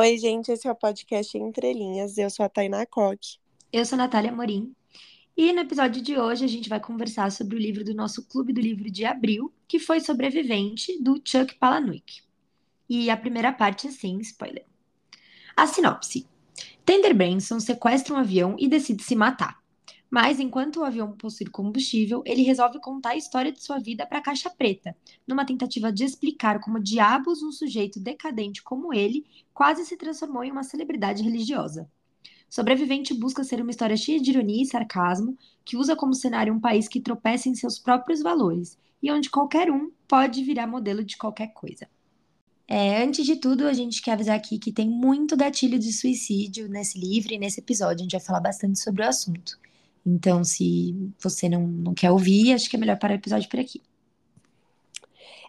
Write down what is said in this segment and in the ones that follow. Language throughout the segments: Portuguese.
Oi, gente, esse é o podcast Entre Linhas. Eu sou a Tainá Coque. Eu sou a Natália Morim. E no episódio de hoje a gente vai conversar sobre o livro do nosso Clube do Livro de Abril, que foi Sobrevivente, do Chuck Palahniuk. E a primeira parte é sem spoiler. A sinopse. Tender Branson sequestra um avião e decide se matar. Mas enquanto o avião possui combustível, ele resolve contar a história de sua vida para a Caixa Preta, numa tentativa de explicar como diabos um sujeito decadente como ele quase se transformou em uma celebridade religiosa. Sobrevivente busca ser uma história cheia de ironia e sarcasmo, que usa como cenário um país que tropeça em seus próprios valores e onde qualquer um pode virar modelo de qualquer coisa. É, antes de tudo, a gente quer avisar aqui que tem muito gatilho de suicídio nesse livro e nesse episódio. A gente vai falar bastante sobre o assunto. Então, se você não, não quer ouvir, acho que é melhor parar o episódio por aqui.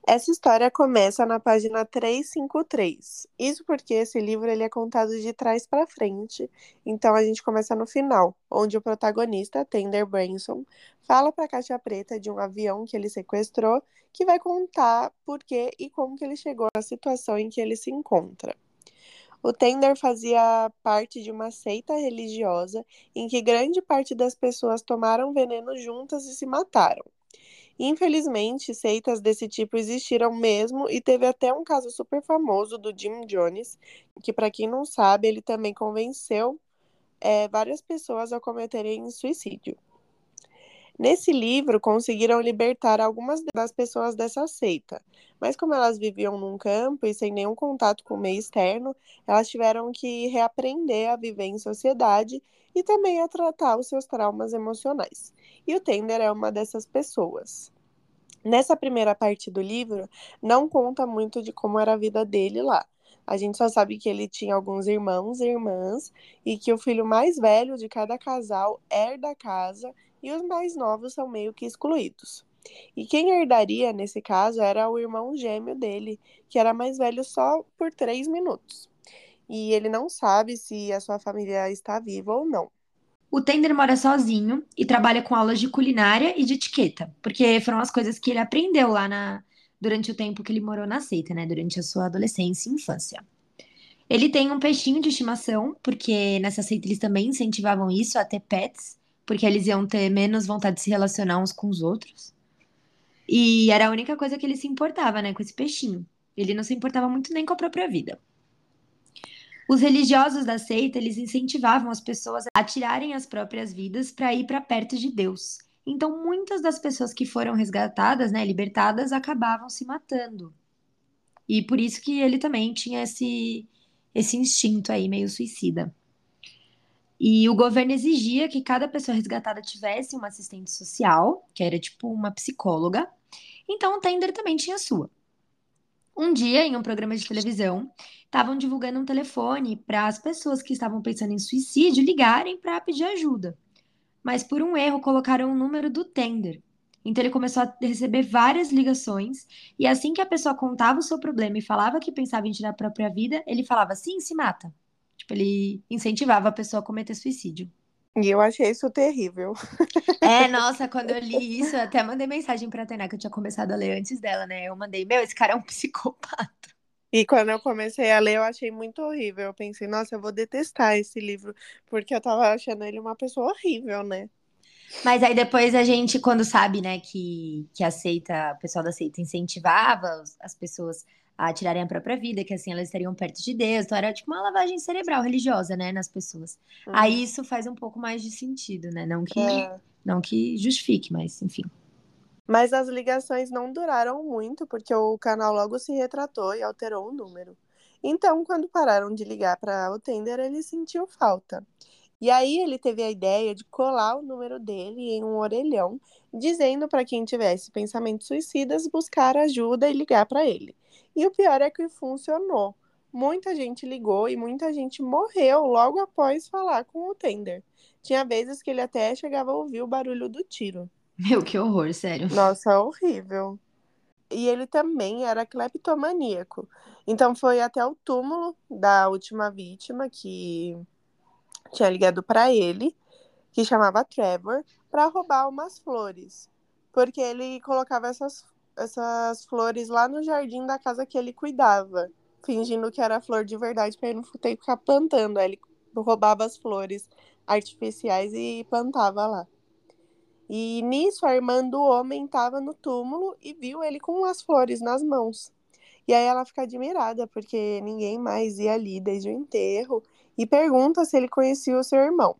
Essa história começa na página 353. Isso porque esse livro ele é contado de trás para frente, então a gente começa no final, onde o protagonista, Tender Branson, fala para a Caixa Preta de um avião que ele sequestrou, que vai contar por que e como que ele chegou à situação em que ele se encontra. O Tender fazia parte de uma seita religiosa em que grande parte das pessoas tomaram veneno juntas e se mataram. Infelizmente, seitas desse tipo existiram mesmo e teve até um caso super famoso do Jim Jones, que para quem não sabe, ele também convenceu é, várias pessoas a cometerem suicídio. Nesse livro, conseguiram libertar algumas das pessoas dessa seita, mas como elas viviam num campo e sem nenhum contato com o meio externo, elas tiveram que reaprender a viver em sociedade e também a tratar os seus traumas emocionais. E o Tender é uma dessas pessoas. Nessa primeira parte do livro, não conta muito de como era a vida dele lá. A gente só sabe que ele tinha alguns irmãos e irmãs e que o filho mais velho de cada casal herda a casa e os mais novos são meio que excluídos. E quem herdaria, nesse caso, era o irmão gêmeo dele, que era mais velho só por três minutos. E ele não sabe se a sua família está viva ou não. O Tender mora sozinho e trabalha com aulas de culinária e de etiqueta, porque foram as coisas que ele aprendeu lá na, durante o tempo que ele morou na seita, né? Durante a sua adolescência e infância. Ele tem um peixinho de estimação, porque nessa seita eles também incentivavam isso, a ter pets, porque eles iam ter menos vontade de se relacionar uns com os outros. E era a única coisa que ele se importava, né, com esse peixinho. Ele não se importava muito nem com a própria vida. Os religiosos da seita, eles incentivavam as pessoas a tirarem as próprias vidas para ir para perto de Deus. Então, muitas das pessoas que foram resgatadas, né, libertadas, acabavam se matando. E por isso que ele também tinha esse esse instinto aí meio suicida. E o governo exigia que cada pessoa resgatada tivesse uma assistente social, que era tipo uma psicóloga. Então o Tender também tinha sua. Um dia, em um programa de televisão, estavam divulgando um telefone para as pessoas que estavam pensando em suicídio ligarem para pedir ajuda. Mas por um erro colocaram o número do Tender. Então ele começou a receber várias ligações e assim que a pessoa contava o seu problema e falava que pensava em tirar a própria vida, ele falava: "Sim, se mata". Tipo, ele incentivava a pessoa a cometer suicídio. E eu achei isso terrível. É, nossa, quando eu li isso, eu até mandei mensagem pra Tainá, que eu tinha começado a ler antes dela, né? Eu mandei, meu, esse cara é um psicopata. E quando eu comecei a ler, eu achei muito horrível. Eu pensei, nossa, eu vou detestar esse livro, porque eu tava achando ele uma pessoa horrível, né? Mas aí depois a gente, quando sabe, né, que, que aceita, o pessoal da seita incentivava as pessoas a tirarem a própria vida, que assim elas estariam perto de Deus. Então era tipo uma lavagem cerebral religiosa, né, nas pessoas. Uhum. Aí isso faz um pouco mais de sentido, né? Não que é. não que justifique, mas enfim. Mas as ligações não duraram muito, porque o canal logo se retratou e alterou o número. Então, quando pararam de ligar para o Tender, ele sentiu falta. E aí ele teve a ideia de colar o número dele em um orelhão, dizendo para quem tivesse pensamentos suicidas buscar ajuda e ligar para ele. E o pior é que funcionou. Muita gente ligou e muita gente morreu logo após falar com o Tender. Tinha vezes que ele até chegava a ouvir o barulho do tiro. Meu, que horror, sério. Nossa, horrível. E ele também era cleptomaníaco. Então foi até o túmulo da última vítima que tinha ligado para ele, que chamava Trevor, para roubar umas flores. Porque ele colocava essas, essas flores lá no jardim da casa que ele cuidava. fingindo que era flor de verdade pra ele não ter que ficar plantando. Aí ele roubava as flores artificiais e plantava lá. E nisso a irmã do homem estava no túmulo e viu ele com as flores nas mãos. E aí ela fica admirada, porque ninguém mais ia ali desde o enterro, e pergunta se ele conhecia o seu irmão.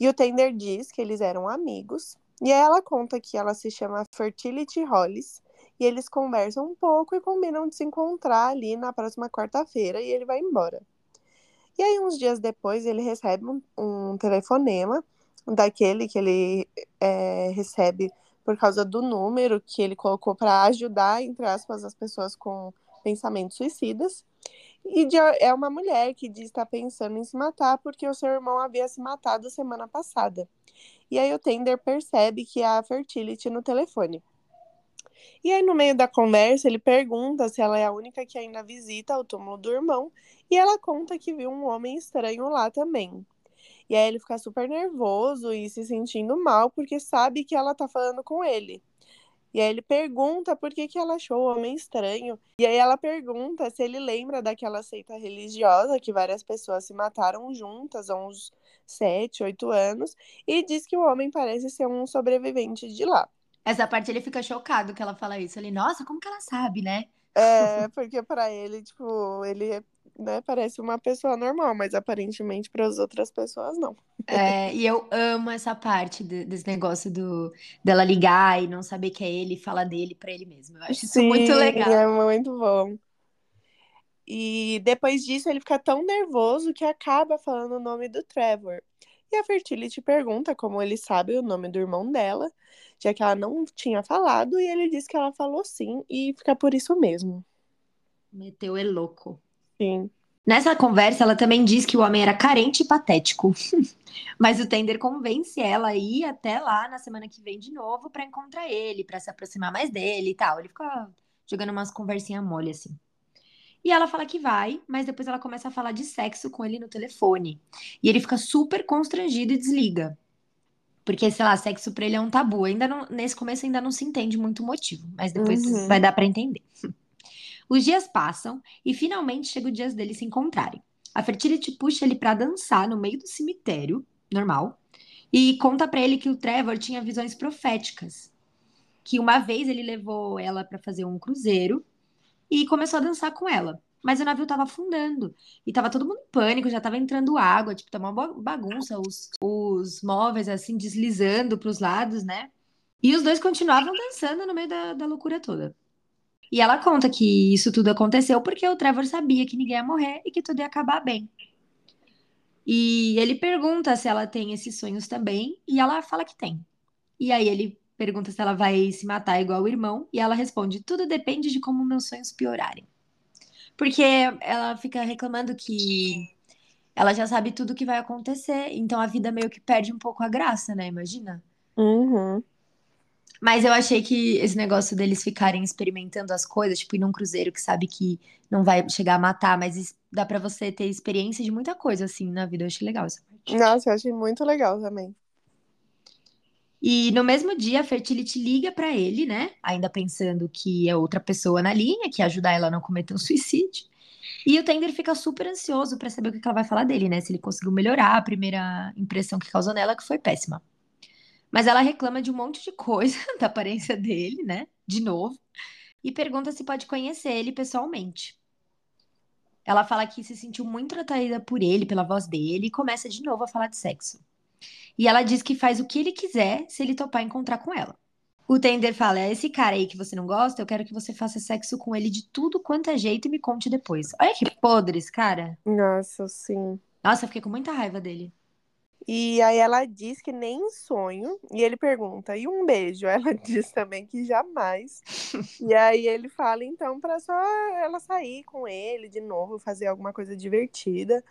E o Tender diz que eles eram amigos, e aí ela conta que ela se chama Fertility Hollis, e eles conversam um pouco e combinam de se encontrar ali na próxima quarta-feira, e ele vai embora. E aí, uns dias depois, ele recebe um, um telefonema daquele que ele é, recebe por causa do número que ele colocou para ajudar, entre aspas, as pessoas com pensamentos suicidas. E de, é uma mulher que diz estar pensando em se matar porque o seu irmão havia se matado semana passada. E aí o Tender percebe que há fertility no telefone. E aí, no meio da conversa, ele pergunta se ela é a única que ainda visita o túmulo do irmão, e ela conta que viu um homem estranho lá também. E aí ele fica super nervoso e se sentindo mal porque sabe que ela tá falando com ele. E aí ele pergunta por que, que ela achou o homem estranho. E aí ela pergunta se ele lembra daquela seita religiosa que várias pessoas se mataram juntas há uns sete, oito anos. E diz que o homem parece ser um sobrevivente de lá. Essa parte ele fica chocado que ela fala isso. Ele, nossa, como que ela sabe, né? É, porque para ele, tipo, ele né, parece uma pessoa normal, mas aparentemente para as outras pessoas não. É, e eu amo essa parte de, desse negócio do, dela ligar e não saber que é ele e falar dele para ele mesmo. Eu acho isso Sim, muito legal. É muito bom. E depois disso ele fica tão nervoso que acaba falando o nome do Trevor. E a Fertility pergunta como ele sabe o nome do irmão dela, já que ela não tinha falado, e ele diz que ela falou sim, e fica por isso mesmo. Meteu é louco. Sim. Nessa conversa, ela também diz que o homem era carente e patético. Mas o Tender convence ela a ir até lá na semana que vem de novo para encontrar ele, para se aproximar mais dele e tal. Ele fica jogando umas conversinhas mole assim. E ela fala que vai, mas depois ela começa a falar de sexo com ele no telefone. E ele fica super constrangido e desliga. Porque, sei lá, sexo pra ele é um tabu. Ainda não, nesse começo ainda não se entende muito o motivo, mas depois Uhum. vai dar para entender. Os dias passam e finalmente chega o dia deles se encontrarem. A Fertility puxa ele pra dançar no meio do cemitério, normal, e conta pra ele que o Trevor tinha visões proféticas. Que uma vez ele levou ela pra fazer um cruzeiro e começou a dançar com ela. Mas o navio tava afundando e tava todo mundo em pânico, já tava entrando água, tipo, tá uma ba- bagunça, os, os móveis assim deslizando pros lados, né? E os dois continuavam dançando no meio da, da loucura toda. E ela conta que isso tudo aconteceu porque o Trevor sabia que ninguém ia morrer e que tudo ia acabar bem. E ele pergunta se ela tem esses sonhos também, e ela fala que tem. E aí ele pergunta se ela vai se matar igual o irmão, e ela responde: tudo depende de como meus sonhos piorarem. Porque ela fica reclamando que ela já sabe tudo que vai acontecer, então a vida meio que perde um pouco a graça, né? Imagina. Uhum. Mas eu achei que esse negócio deles ficarem experimentando as coisas, tipo ir num cruzeiro que sabe que não vai chegar a matar, mas dá pra você ter experiência de muita coisa assim na vida. Eu achei legal essa parte. Nossa, eu achei muito legal também. E no mesmo dia, a Fertility liga pra ele, né? Ainda pensando que é outra pessoa na linha, que ajudar ela a não cometer um suicídio. E o Tender fica super ansioso pra saber o que ela vai falar dele, né? Se ele conseguiu melhorar a primeira impressão que causou nela, que foi péssima. Mas ela reclama de um monte de coisa da aparência dele, né? De novo. E pergunta se pode conhecer ele pessoalmente. Ela fala que se sentiu muito atraída por ele, pela voz dele, e começa de novo a falar de sexo. E ela diz que faz o que ele quiser se ele topar encontrar com ela. O Tender fala: é esse cara aí que você não gosta, eu quero que você faça sexo com ele de tudo quanto é jeito e me conte depois. Olha que podre esse cara. Nossa, sim. Nossa, eu fiquei com muita raiva dele. E aí ela diz que nem em sonho. E ele pergunta, e um beijo? Ela diz também que jamais. e aí ele fala, então, pra só ela sair com ele de novo, fazer alguma coisa divertida.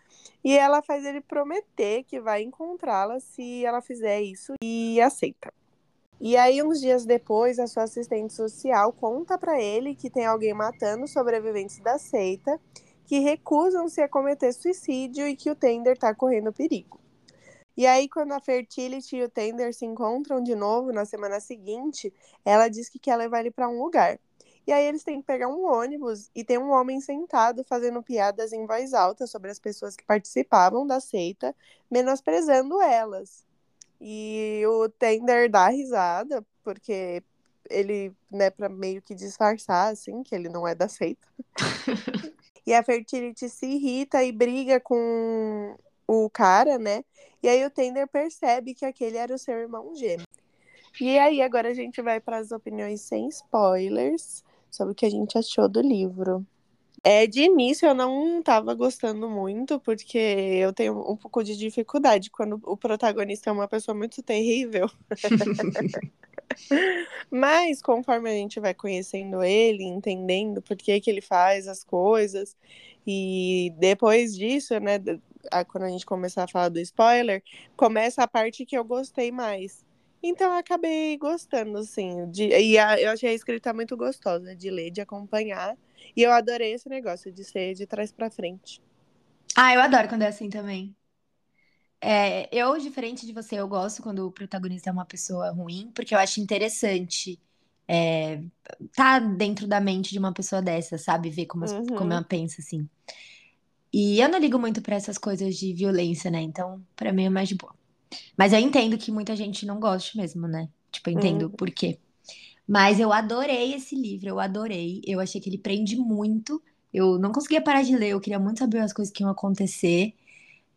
E ela faz ele prometer que vai encontrá-la se ela fizer isso e aceita. E aí, uns dias depois, a sua assistente social conta pra ele que tem alguém matando sobreviventes da seita que recusam-se a cometer suicídio e que o Tender tá correndo perigo. E aí, quando a Fertility e o Tender se encontram de novo na semana seguinte, ela diz que quer levar ele para um lugar. E aí eles têm que pegar um ônibus e tem um homem sentado fazendo piadas em voz alta sobre as pessoas que participavam da seita, menosprezando elas. E o Tender dá risada, porque ele, né, pra meio que disfarçar, assim, que ele não é da seita. e a Fertility se irrita e briga com o cara, né? E aí o Tender percebe que aquele era o seu irmão gêmeo. E aí agora a gente vai para as opiniões sem spoilers sobre o que a gente achou do livro. É, de início eu não estava gostando muito, porque eu tenho um pouco de dificuldade quando o protagonista é uma pessoa muito terrível. Mas conforme a gente vai conhecendo ele, entendendo por que, que ele faz as coisas, e depois disso, né, quando a gente começar a falar do spoiler, começa a parte que eu gostei mais. Então eu acabei gostando, assim. De, e a, eu achei a escrita muito gostosa de ler, de acompanhar. E eu adorei esse negócio de ser de trás para frente. Ah, eu adoro quando é assim também. É, eu, diferente de você, eu gosto quando o protagonista é uma pessoa ruim, porque eu acho interessante é, tá dentro da mente de uma pessoa dessa, sabe? Ver como, uhum. como ela pensa, assim. E eu não ligo muito para essas coisas de violência, né? Então, para mim é mais de boa. Mas eu entendo que muita gente não goste mesmo, né? Tipo, eu entendo uhum. por quê. Mas eu adorei esse livro, eu adorei. Eu achei que ele prende muito. Eu não conseguia parar de ler, eu queria muito saber as coisas que iam acontecer.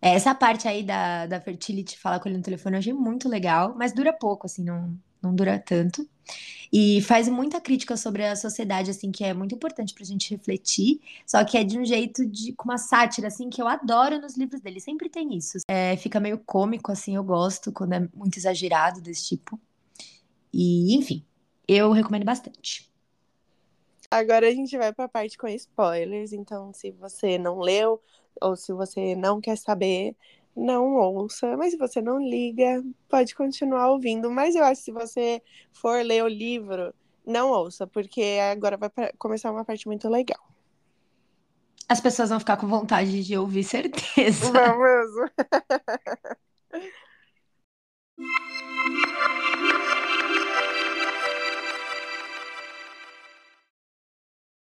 Essa parte aí da, da fertility, falar com ele no telefone, eu achei muito legal, mas dura pouco, assim, não, não dura tanto. E faz muita crítica sobre a sociedade, assim, que é muito importante pra gente refletir, só que é de um jeito de, com uma sátira, assim, que eu adoro nos livros dele, sempre tem isso. É, fica meio cômico, assim, eu gosto quando é muito exagerado desse tipo. E, enfim, eu recomendo bastante. Agora a gente vai para a parte com spoilers, então se você não leu ou se você não quer saber, não ouça. Mas se você não liga, pode continuar ouvindo. Mas eu acho que se você for ler o livro, não ouça, porque agora vai começar uma parte muito legal. As pessoas vão ficar com vontade de ouvir, certeza. Vamos!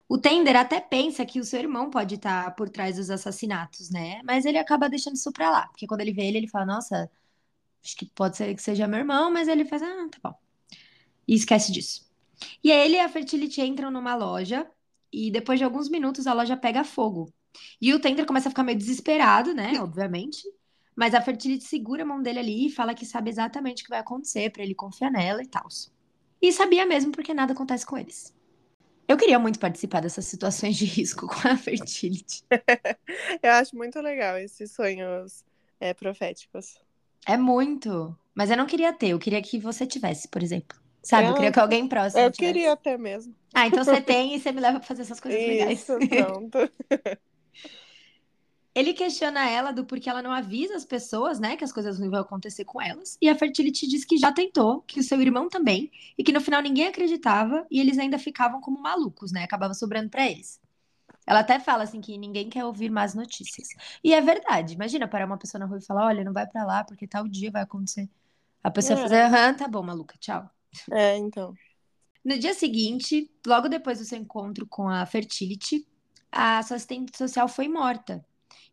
O Tender até pensa que o seu irmão pode estar por trás dos assassinatos, né? Mas ele acaba deixando isso pra lá. Porque quando ele vê ele, ele fala, nossa, acho que pode ser que seja meu irmão, mas ele faz, ah, tá bom. E esquece disso. E aí ele e a Fertility entram numa loja e depois de alguns minutos a loja pega fogo. E o Tender começa a ficar meio desesperado, né? Obviamente. Mas a Fertility segura a mão dele ali e fala que sabe exatamente o que vai acontecer para ele confiar nela e tal. E sabia mesmo porque nada acontece com eles. Eu queria muito participar dessas situações de risco com a fertility. eu acho muito legal esses sonhos é, proféticos. É muito. Mas eu não queria ter, eu queria que você tivesse, por exemplo. Sabe? Eu, eu queria que alguém próximo. Eu tivesse. queria ter mesmo. Ah, então você tem e você me leva pra fazer essas coisas Isso, legais. Pronto. Ele questiona ela do porquê ela não avisa as pessoas, né, que as coisas não vão acontecer com elas. E a Fertility diz que já tentou, que o seu irmão também, e que no final ninguém acreditava e eles ainda ficavam como malucos, né? Acabava sobrando para eles. Ela até fala assim que ninguém quer ouvir mais notícias. E é verdade. Imagina parar uma pessoa na rua e falar: "Olha, não vai para lá porque tal dia vai acontecer". A pessoa é. fazer: "Aham, tá bom, maluca, tchau". É, então. No dia seguinte, logo depois do seu encontro com a Fertility, a sua assistente social foi morta.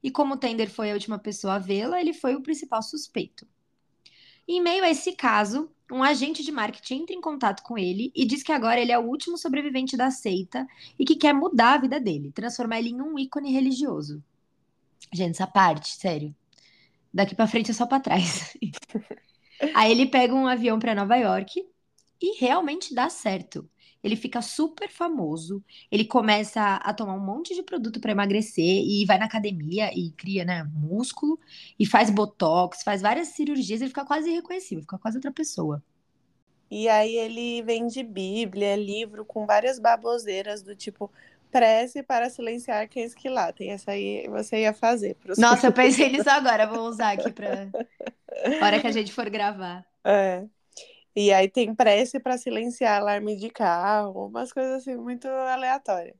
E como Tender foi a última pessoa a vê-la, ele foi o principal suspeito. Em meio a esse caso, um agente de marketing entra em contato com ele e diz que agora ele é o último sobrevivente da seita e que quer mudar a vida dele, transformar ele em um ícone religioso. Gente, essa parte, sério. Daqui para frente é só para trás. Aí ele pega um avião para Nova York e realmente dá certo ele fica super famoso, ele começa a tomar um monte de produto para emagrecer e vai na academia e cria, né, músculo e faz botox, faz várias cirurgias, ele fica quase irreconhecível, fica quase outra pessoa. E aí ele vende Bíblia, livro com várias baboseiras do tipo prece para silenciar quem que latem. Essa aí você ia fazer. Pros... Nossa, eu pensei nisso agora, vou usar aqui para hora que a gente for gravar. É. E aí tem prece para silenciar alarme de carro, umas coisas assim muito aleatórias.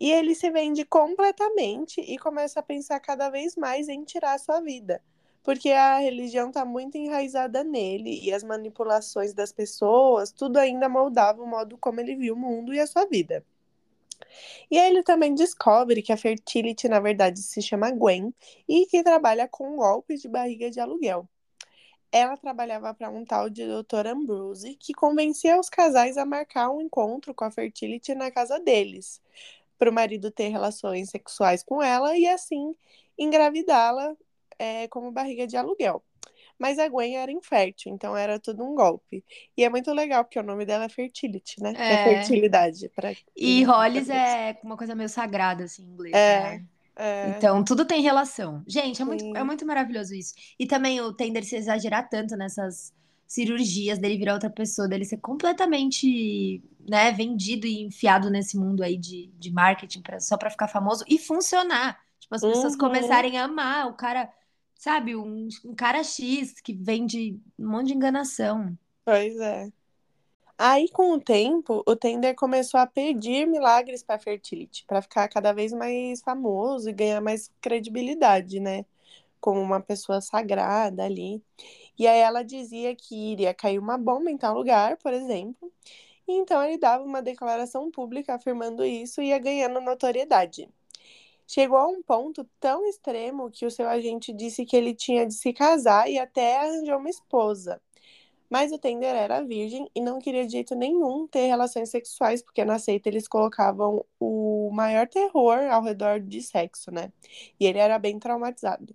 E ele se vende completamente e começa a pensar cada vez mais em tirar a sua vida. porque a religião tá muito enraizada nele e as manipulações das pessoas, tudo ainda moldava o modo como ele viu o mundo e a sua vida. E aí ele também descobre que a Fertility, na verdade, se chama Gwen e que trabalha com golpes de barriga de aluguel. Ela trabalhava para um tal de Dr. Ambrose, que convencia os casais a marcar um encontro com a Fertility na casa deles, para o marido ter relações sexuais com ela e assim engravidá-la é, como barriga de aluguel. Mas a Gwen era infértil, então era tudo um golpe. E é muito legal, porque o nome dela é Fertility, né? É, é fertilidade. Pra... E Hollis é uma coisa meio sagrada, assim, em inglês, é. né? É. Então, tudo tem relação. Gente, é muito, é muito maravilhoso isso. E também o Tender se exagerar tanto nessas cirurgias, dele virar outra pessoa, dele ser completamente né, vendido e enfiado nesse mundo aí de, de marketing pra, só para ficar famoso e funcionar. Tipo, as pessoas uhum. começarem a amar o cara sabe, um, um cara X que vende um monte de enganação. Pois é. Aí, com o tempo, o Tender começou a pedir milagres para Fertility, para ficar cada vez mais famoso e ganhar mais credibilidade, né? Como uma pessoa sagrada ali. E aí ela dizia que iria cair uma bomba em tal lugar, por exemplo. E então ele dava uma declaração pública afirmando isso e ia ganhando notoriedade. Chegou a um ponto tão extremo que o seu agente disse que ele tinha de se casar e até arranjou uma esposa. Mas o Tender era virgem e não queria de jeito nenhum ter relações sexuais, porque na seita eles colocavam o maior terror ao redor de sexo, né? E ele era bem traumatizado.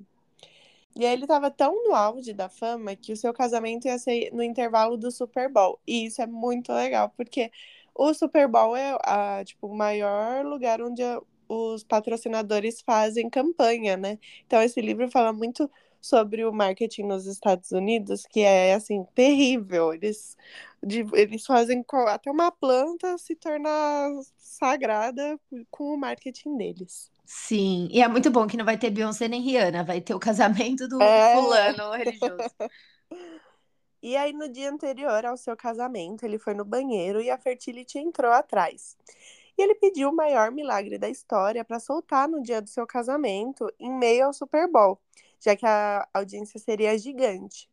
E aí ele estava tão no auge da fama que o seu casamento ia ser no intervalo do Super Bowl. E isso é muito legal, porque o Super Bowl é a, tipo, o maior lugar onde os patrocinadores fazem campanha, né? Então esse livro fala muito sobre o marketing nos Estados Unidos, que é assim terrível. Eles de, eles fazem até uma planta se tornar sagrada com o marketing deles. Sim, e é muito bom que não vai ter Beyoncé nem Rihanna, vai ter o casamento do é. fulano religioso. E aí, no dia anterior ao seu casamento, ele foi no banheiro e a Fertility entrou atrás. E ele pediu o maior milagre da história para soltar no dia do seu casamento, em meio ao Super Bowl, já que a audiência seria gigante.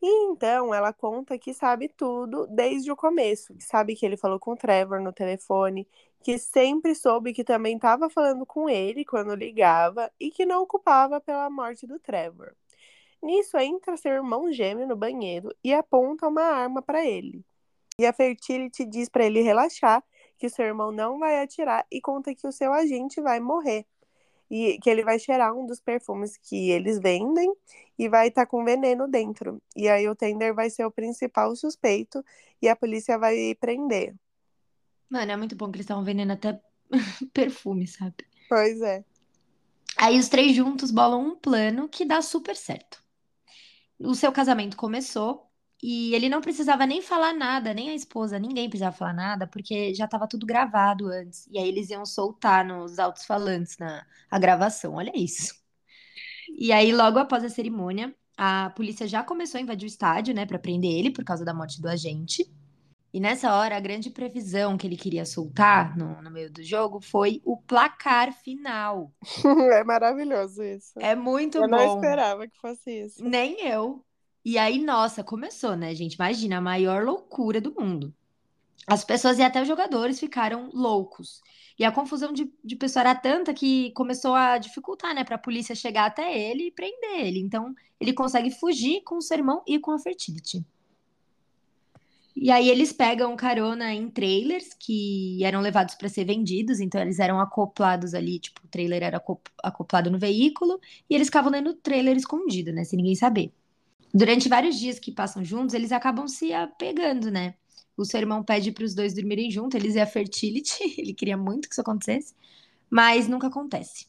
E então ela conta que sabe tudo desde o começo, que sabe que ele falou com o Trevor no telefone, que sempre soube que também estava falando com ele quando ligava e que não ocupava pela morte do Trevor. Nisso entra seu irmão gêmeo no banheiro e aponta uma arma para ele. E a Fertility diz para ele relaxar que seu irmão não vai atirar e conta que o seu agente vai morrer. E que ele vai cheirar um dos perfumes que eles vendem e vai estar tá com veneno dentro. E aí o Tender vai ser o principal suspeito e a polícia vai prender. Mano, é muito bom que eles estavam vendendo até perfume, sabe? Pois é. Aí os três juntos bolam um plano que dá super certo. O seu casamento começou e ele não precisava nem falar nada, nem a esposa, ninguém precisava falar nada, porque já estava tudo gravado antes. E aí eles iam soltar nos altos-falantes na a gravação. Olha isso. E aí, logo após a cerimônia, a polícia já começou a invadir o estádio, né, para prender ele por causa da morte do agente. E nessa hora, a grande previsão que ele queria soltar no, no meio do jogo foi o placar final. É maravilhoso isso. É muito eu bom. Eu não esperava que fosse isso. Nem eu. E aí, nossa, começou, né, gente? Imagina, a maior loucura do mundo. As pessoas e até os jogadores ficaram loucos. E a confusão de, de pessoa era tanta que começou a dificultar, né, para a polícia chegar até ele e prender ele. Então, ele consegue fugir com o seu irmão e com a Fertility. E aí eles pegam carona em trailers que eram levados para ser vendidos, então eles eram acoplados ali, tipo, o trailer era acoplado no veículo e eles ficavam dentro do trailer escondido, né, sem ninguém saber durante vários dias que passam juntos, eles acabam se apegando, né? O seu irmão pede para os dois dormirem juntos, eles é a fertility, ele queria muito que isso acontecesse, mas nunca acontece.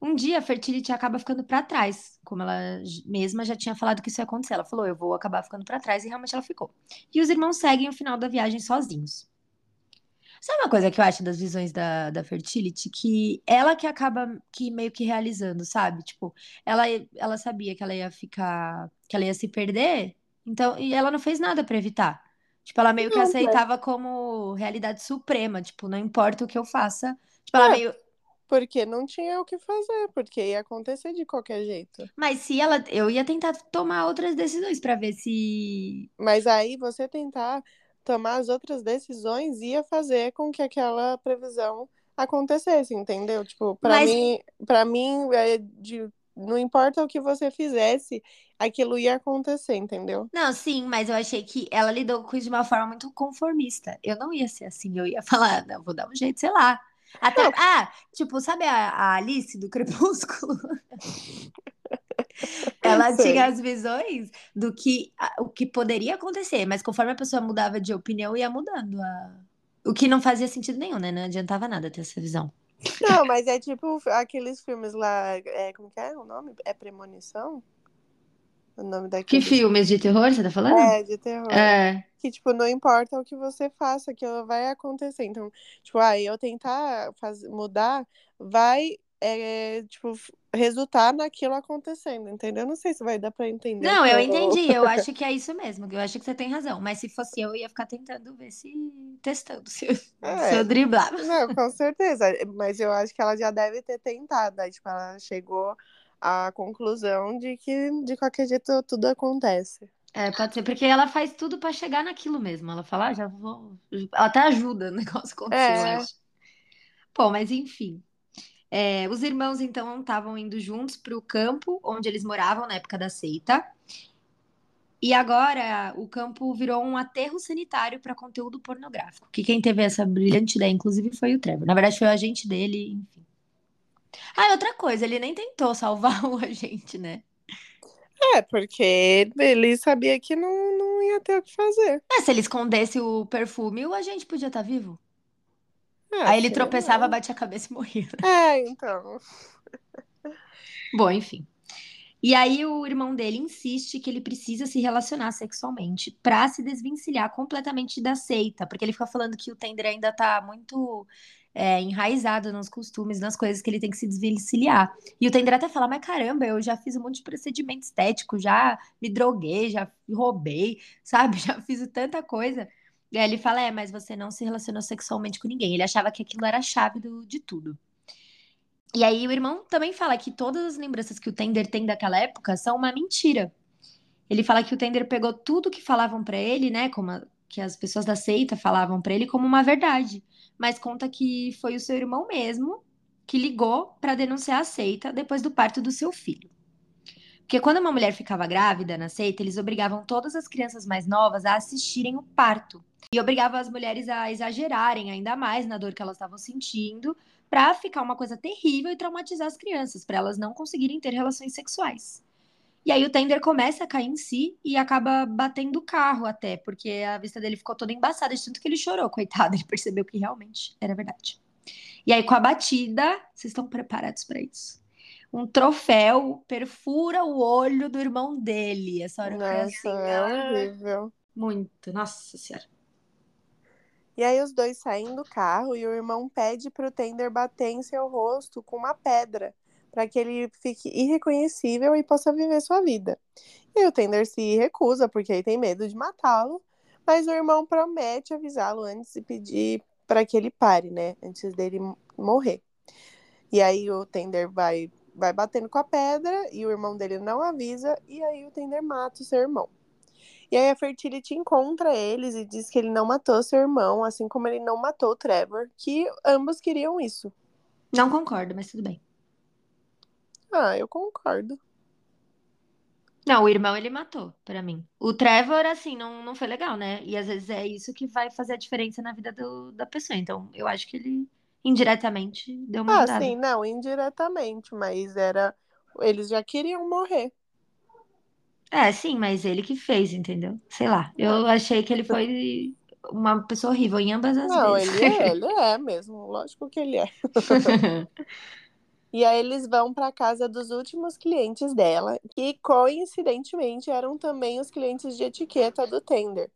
Um dia a fertility acaba ficando para trás, como ela mesma já tinha falado que isso ia acontecer. Ela falou: "Eu vou acabar ficando para trás" e realmente ela ficou. E os irmãos seguem o final da viagem sozinhos. Sabe uma coisa que eu acho das visões da, da Fertility? Que ela que acaba que meio que realizando, sabe? Tipo, ela, ela sabia que ela ia ficar, que ela ia se perder, então, e ela não fez nada para evitar. Tipo, ela meio que aceitava como realidade suprema, tipo, não importa o que eu faça. Tipo, ela é. meio. Porque não tinha o que fazer, porque ia acontecer de qualquer jeito. Mas se ela. Eu ia tentar tomar outras decisões pra ver se. Mas aí você tentar tomar as outras decisões ia fazer com que aquela previsão acontecesse, entendeu? Tipo, pra Mas- mim, para mim é de não importa o que você fizesse, aquilo ia acontecer, entendeu? Não, sim, mas eu achei que ela lidou com isso de uma forma muito conformista. Eu não ia ser assim, eu ia falar, não, vou dar um jeito, sei lá. Até, Não. ah, tipo, sabe a, a Alice do Crepúsculo? Ela Sei. tinha as visões do que o que poderia acontecer, mas conforme a pessoa mudava de opinião, ia mudando a... O que não fazia sentido nenhum, né? Não adiantava nada ter essa visão. Não, mas é tipo aqueles filmes lá, é, como que é o nome? É Premonição? O nome Que daquele filmes de terror você tá falando? É, de terror. É. Que, tipo, não importa o que você faça, aquilo vai acontecer. Então, tipo, aí eu tentar faz... mudar, vai, é, tipo, resultar naquilo acontecendo, entendeu? Não sei se vai dar pra entender. Não, eu entendi. Eu acho que é isso mesmo. Eu acho que você tem razão. Mas se fosse eu, eu ia ficar tentando ver se. testando se eu, É. se eu driblava. Não, com certeza. Mas eu acho que ela já deve ter tentado. Aí, tipo, ela chegou à conclusão de que de qualquer jeito tudo acontece. É, pode ser, porque ela faz tudo pra chegar naquilo mesmo. Ela fala, ah, já vou. Ela até ajuda o negócio acontecer, É. eu acho. Bom, mas enfim. É, os irmãos então estavam indo juntos para o campo onde eles moravam na época da seita. E agora o campo virou um aterro sanitário para conteúdo pornográfico. Que quem teve essa brilhante ideia, inclusive, foi o Trevor. Na verdade, foi o agente dele, enfim. Ah, e outra coisa, ele nem tentou salvar o agente, né? É, porque ele sabia que não, não ia ter o que fazer. Mas se ele escondesse o perfume, o agente podia estar vivo. É, Aí ele tropeçava, lá. batia a cabeça e morria. É, então. Bom, enfim. E aí o irmão dele insiste que ele precisa se relacionar sexualmente pra se desvencilhar completamente da seita, porque ele fica falando que o Tender ainda tá muito é, enraizado nos costumes, nas coisas que ele tem que se desvencilhar. E o Tender até fala, mas caramba, eu já fiz um monte de procedimento estético, já me droguei, já roubei, sabe? Já fiz tanta coisa. E aí ele fala, é, mas você não se relacionou sexualmente com ninguém. Ele achava que aquilo era a chave do- de tudo. E aí o irmão também fala que todas as lembranças que o Tender tem daquela época são uma mentira. Ele fala que o Tender pegou tudo que falavam pra ele, né, como a- que as pessoas da seita falavam pra ele como uma verdade, mas conta que foi o seu irmão mesmo que ligou pra denunciar a seita depois do parto do seu filho. Porque quando uma mulher ficava grávida na seita, eles obrigavam todas as crianças mais novas a assistirem o parto. E obrigavam as mulheres a exagerarem ainda mais na dor que elas estavam sentindo, pra ficar uma coisa terrível e traumatizar as crianças, pra elas não conseguirem ter relações sexuais. E aí o Tender começa a cair em si e acaba batendo o carro até, porque a vista dele ficou toda embaçada de tanto que ele chorou, coitado. Ele percebeu que realmente era verdade. E aí com a batida, vocês estão preparados pra isso? Um troféu perfura o olho do irmão dele. Essa hora Nossa, assim, é horrível. muito, nossa senhora. E aí os dois saem do carro e o irmão pede pro Tender bater em seu rosto com uma pedra, para que ele fique irreconhecível e possa viver sua vida. E o Tender se recusa, porque ele tem medo de matá-lo, mas o irmão promete avisá-lo antes e pedir para que ele pare, né? Antes dele morrer. E aí o Tender vai, vai batendo com a pedra e o irmão dele não avisa, e aí o Tender mata o seu irmão. E aí a Fertility encontra eles e diz que ele não matou seu irmão, assim como ele não matou o Trevor, que ambos queriam isso. Não concordo, mas tudo bem. Ah, eu concordo. Não, o irmão ele matou, pra mim. O Trevor, assim, não, não foi legal, né? E às vezes é isso que vai fazer a diferença na vida do- da pessoa. Então, eu acho que ele indiretamente deu uma Ah, ajudada. sim, não, indiretamente, mas era. Eles já queriam morrer. É, sim, mas ele que fez, entendeu? Sei lá. Eu achei que ele foi uma pessoa horrível em ambas as Não, vezes. ele é, ele é mesmo, lógico que ele é. E aí eles vão para casa dos últimos clientes dela, que coincidentemente eram também os clientes de etiqueta do Tender.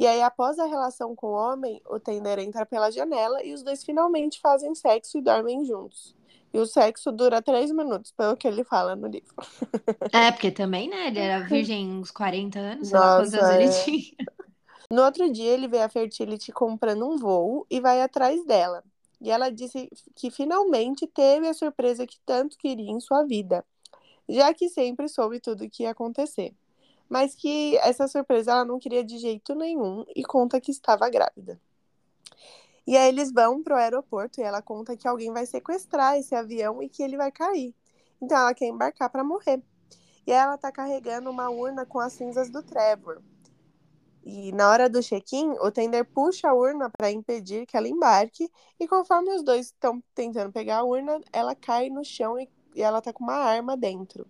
E aí, após a relação com o homem, o Tender entra pela janela e os dois finalmente fazem sexo e dormem juntos. E o sexo dura três minutos, pelo que ele fala no livro. É, porque também, né? Ele era virgem uns 40 anos, sei lá quantos anos ele é. tinha. No outro dia, ele vê a Fertility comprando um voo e vai atrás dela. E ela disse que finalmente teve a surpresa que tanto queria em sua vida, já que sempre soube tudo o que ia acontecer. Mas que essa surpresa ela não queria de jeito nenhum e conta que estava grávida. E aí eles vão pro aeroporto e ela conta que alguém vai sequestrar esse avião e que ele vai cair. Então ela quer embarcar para morrer. E ela tá carregando uma urna com as cinzas do Trevor. E na hora do check-in, o tender puxa a urna para impedir que ela embarque, e conforme os dois estão tentando pegar a urna, ela cai no chão e, e ela tá com uma arma dentro.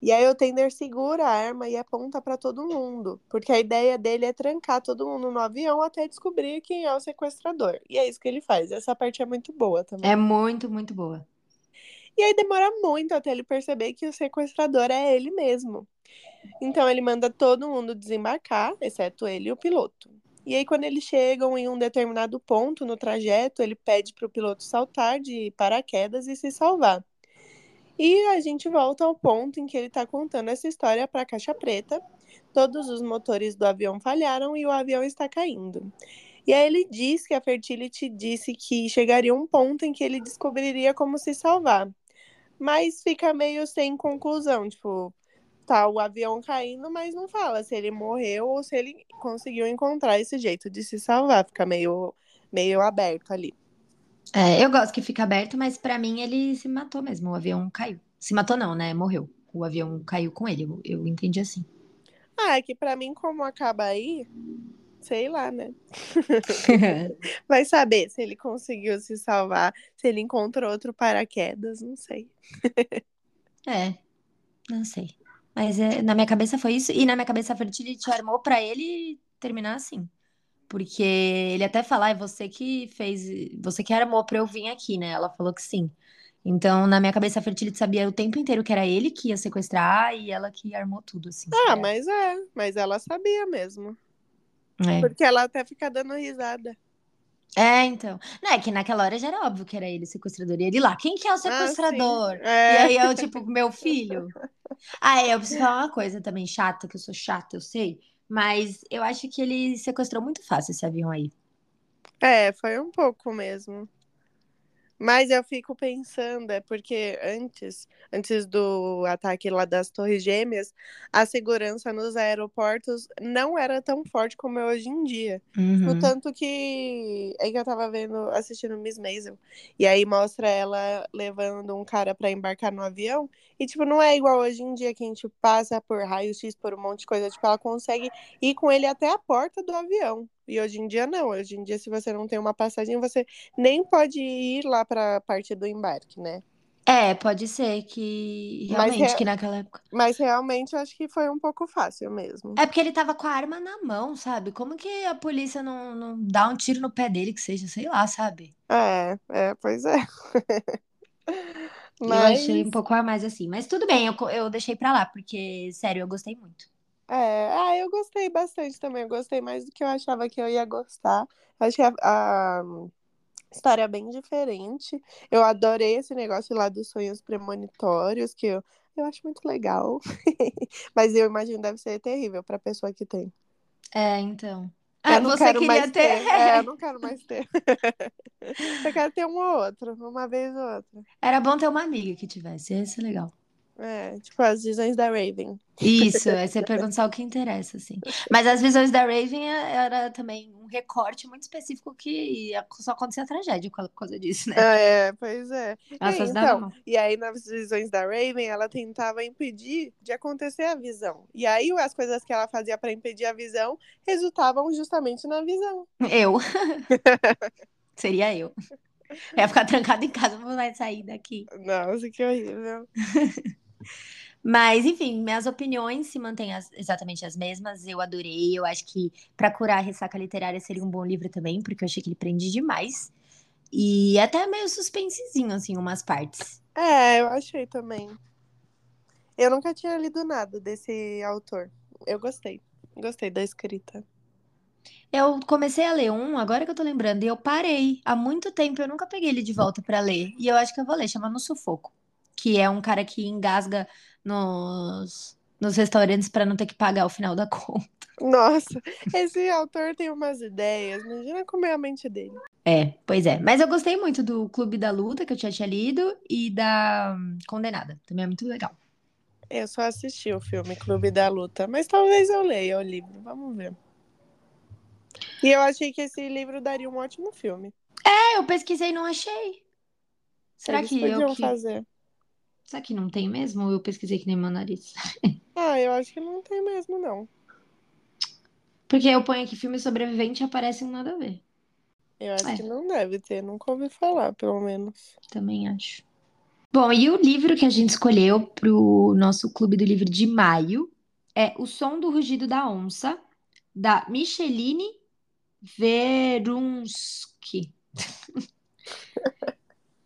E aí o tender segura a arma e aponta para todo mundo, porque a ideia dele é trancar todo mundo no avião até descobrir quem é o sequestrador. E é isso que ele faz. Essa parte é muito boa também. É muito, muito boa. E aí demora muito até ele perceber que o sequestrador é ele mesmo. Então ele manda todo mundo desembarcar, exceto ele e o piloto. E aí, quando eles chegam em um determinado ponto no trajeto, ele pede para o piloto saltar de paraquedas e se salvar. E a gente volta ao ponto em que ele está contando essa história para a caixa preta. Todos os motores do avião falharam e o avião está caindo. E aí ele diz que a Fertility disse que chegaria um ponto em que ele descobriria como se salvar. Mas fica meio sem conclusão, tipo, tá o avião caindo, mas não fala se ele morreu ou se ele conseguiu encontrar esse jeito de se salvar. Fica meio, meio aberto ali. É, eu gosto que fica aberto, mas para mim ele se matou mesmo. O avião caiu. Se matou, não, né? Morreu. O avião caiu com ele. Eu, eu entendi assim. Ah, é que pra mim, como acaba aí, sei lá, né? Vai saber se ele conseguiu se salvar, se ele encontrou outro paraquedas, não sei. é, não sei. Mas é, na minha cabeça foi isso. E na minha cabeça a Fertility armou pra ele terminar assim. Porque ele até fala, é você que fez, você que armou pra eu vir aqui, né? Ela falou que sim. Então, na minha cabeça, a Fertility sabia o tempo inteiro que era ele que ia sequestrar e ela que armou tudo, assim. Ah, mas é, mas ela sabia mesmo. É. Porque ela até fica dando risada. É, então. Não, é que naquela hora já era óbvio que era ele o sequestrador. E ele lá, quem que é o ah, sequestrador? Ah, é. E aí eu, tipo, meu filho. Ah, é, eu preciso falar uma coisa também chata, que eu sou chata, eu sei. Mas eu acho que ele sequestrou muito fácil esse avião aí. É, foi um pouco mesmo. Mas eu fico pensando, é porque antes, antes do ataque lá das Torres Gêmeas, a segurança nos aeroportos não era tão forte como é hoje em dia. Uhum. No tanto que é que eu tava vendo, assistindo Miss Maisel, e aí mostra ela levando um cara para embarcar no avião, e tipo, não é igual hoje em dia que a gente passa por raio-x, por um monte de coisa, tipo, ela consegue ir com ele até a porta do avião. E hoje em dia não. Hoje em dia, se você não tem uma passagem, você nem pode ir lá para a parte do embarque, né? É, pode ser que realmente mas, que naquela época. Mas realmente eu acho que foi um pouco fácil mesmo. É porque ele tava com a arma na mão, sabe? Como que a polícia não, não dá um tiro no pé dele, que seja, sei lá, sabe? É, é, pois é. mas... Eu achei um pouco a mais assim. Mas tudo bem, eu, eu deixei pra lá, porque, sério, eu gostei muito. É, ah, eu gostei bastante também. Eu gostei mais do que eu achava que eu ia gostar. Achei a, a história bem diferente. Eu adorei esse negócio lá dos sonhos premonitórios, que eu, eu acho muito legal. Mas eu imagino deve ser terrível para a pessoa que tem. É, então. Ah, você queria mais ter? ter. É, eu não quero mais ter. eu quero ter um ou outro, uma vez ou outra. Era bom ter uma amiga que tivesse, ia ser legal. É, tipo as visões da Raven. Isso, aí você pergunta só o que interessa, assim. Mas as visões da Raven é, era também um recorte muito específico que só acontecia tragédia por causa disso, né? É, pois é. E, então, e aí nas visões da Raven, ela tentava impedir de acontecer a visão. E aí as coisas que ela fazia para impedir a visão resultavam justamente na visão. Eu. Seria eu. Eu ia ficar trancada em casa, não vai sair daqui. Nossa, que horrível. Mas, enfim, minhas opiniões se mantêm as, exatamente as mesmas. Eu adorei. Eu acho que para curar a ressaca literária seria um bom livro também, porque eu achei que ele prende demais. E até meio suspensezinho, assim, umas partes. É, eu achei também. Eu nunca tinha lido nada desse autor. Eu gostei. Gostei da escrita. Eu comecei a ler um, agora que eu tô lembrando, e eu parei. Há muito tempo eu nunca peguei ele de volta para ler. E eu acho que eu vou ler, chama No Sufoco. Que é um cara que engasga nos, nos restaurantes para não ter que pagar o final da conta. Nossa, esse autor tem umas ideias, imagina como é a mente dele. É, pois é. Mas eu gostei muito do Clube da Luta, que eu já tinha lido, e da hum, Condenada. Também é muito legal. Eu só assisti o filme Clube da Luta, mas talvez eu leia o livro, vamos ver. E eu achei que esse livro daria um ótimo filme. É, eu pesquisei e não achei. Será Eles que eu que... fazer. Será que não tem mesmo? Ou eu pesquisei que nem meu nariz? Ah, eu acho que não tem mesmo, não. Porque eu ponho aqui filme sobrevivente e aparece um nada a ver. Eu acho É. que não deve ter, nunca ouvi falar, pelo menos. Também acho. Bom, e o livro que a gente escolheu pro nosso clube do livro de maio é O Som do Rugido da Onça, da Micheline Verunsky.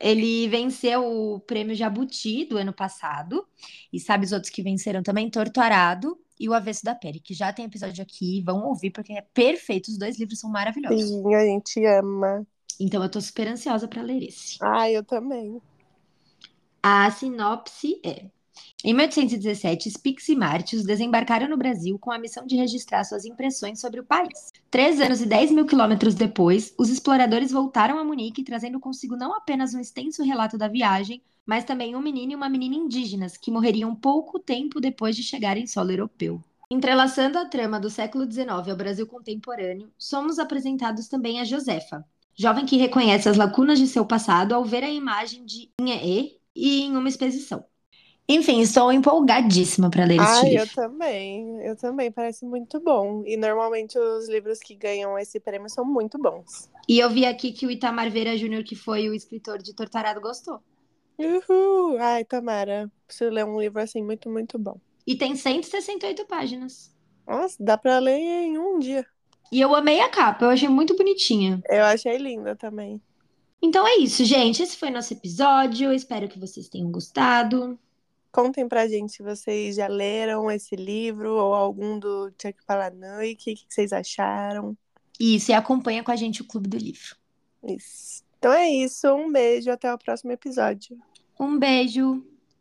Ele venceu o prêmio Jabuti do ano passado. E sabe os outros que venceram também? Torto Arado e O Avesso da Pele, que já tem episódio aqui. Vão ouvir, porque é perfeito. Os dois livros são maravilhosos. Sim, a gente ama. Então eu tô super ansiosa para ler esse. Ah, eu também. A sinopse é: Em 1817, Spix e Martius desembarcaram no Brasil com a missão de registrar suas impressões sobre o país. Três anos e dez mil quilômetros depois, os exploradores voltaram a Munique, trazendo consigo não apenas um extenso relato da viagem, mas também um menino e uma menina indígenas que morreriam pouco tempo depois de chegar em solo europeu. Entrelaçando a trama do século XIX ao Brasil contemporâneo, somos apresentados também a Josefa, jovem que reconhece as lacunas de seu passado ao ver a imagem de Inhaê e em uma exposição. Enfim, estou empolgadíssima para ler esse Ah, eu livro. também. Eu também. Parece muito bom. E normalmente os livros que ganham esse prêmio são muito bons. E eu vi aqui que o Itamar Veira Júnior, que foi o escritor de Tortarado, gostou. Uhul! Ai, Tamara. Preciso ler um livro assim muito, muito bom. E tem 168 páginas. Nossa, dá pra ler em um dia. E eu amei a capa, eu achei muito bonitinha. Eu achei linda também. Então é isso, gente. Esse foi nosso episódio. Espero que vocês tenham gostado. Contem pra gente se vocês já leram esse livro ou algum do Chuck Palahniuk. O que que vocês acharam? Isso, e acompanha com a gente o Clube do Livro. Isso. Então é isso. Um beijo. Até o próximo episódio. Um beijo!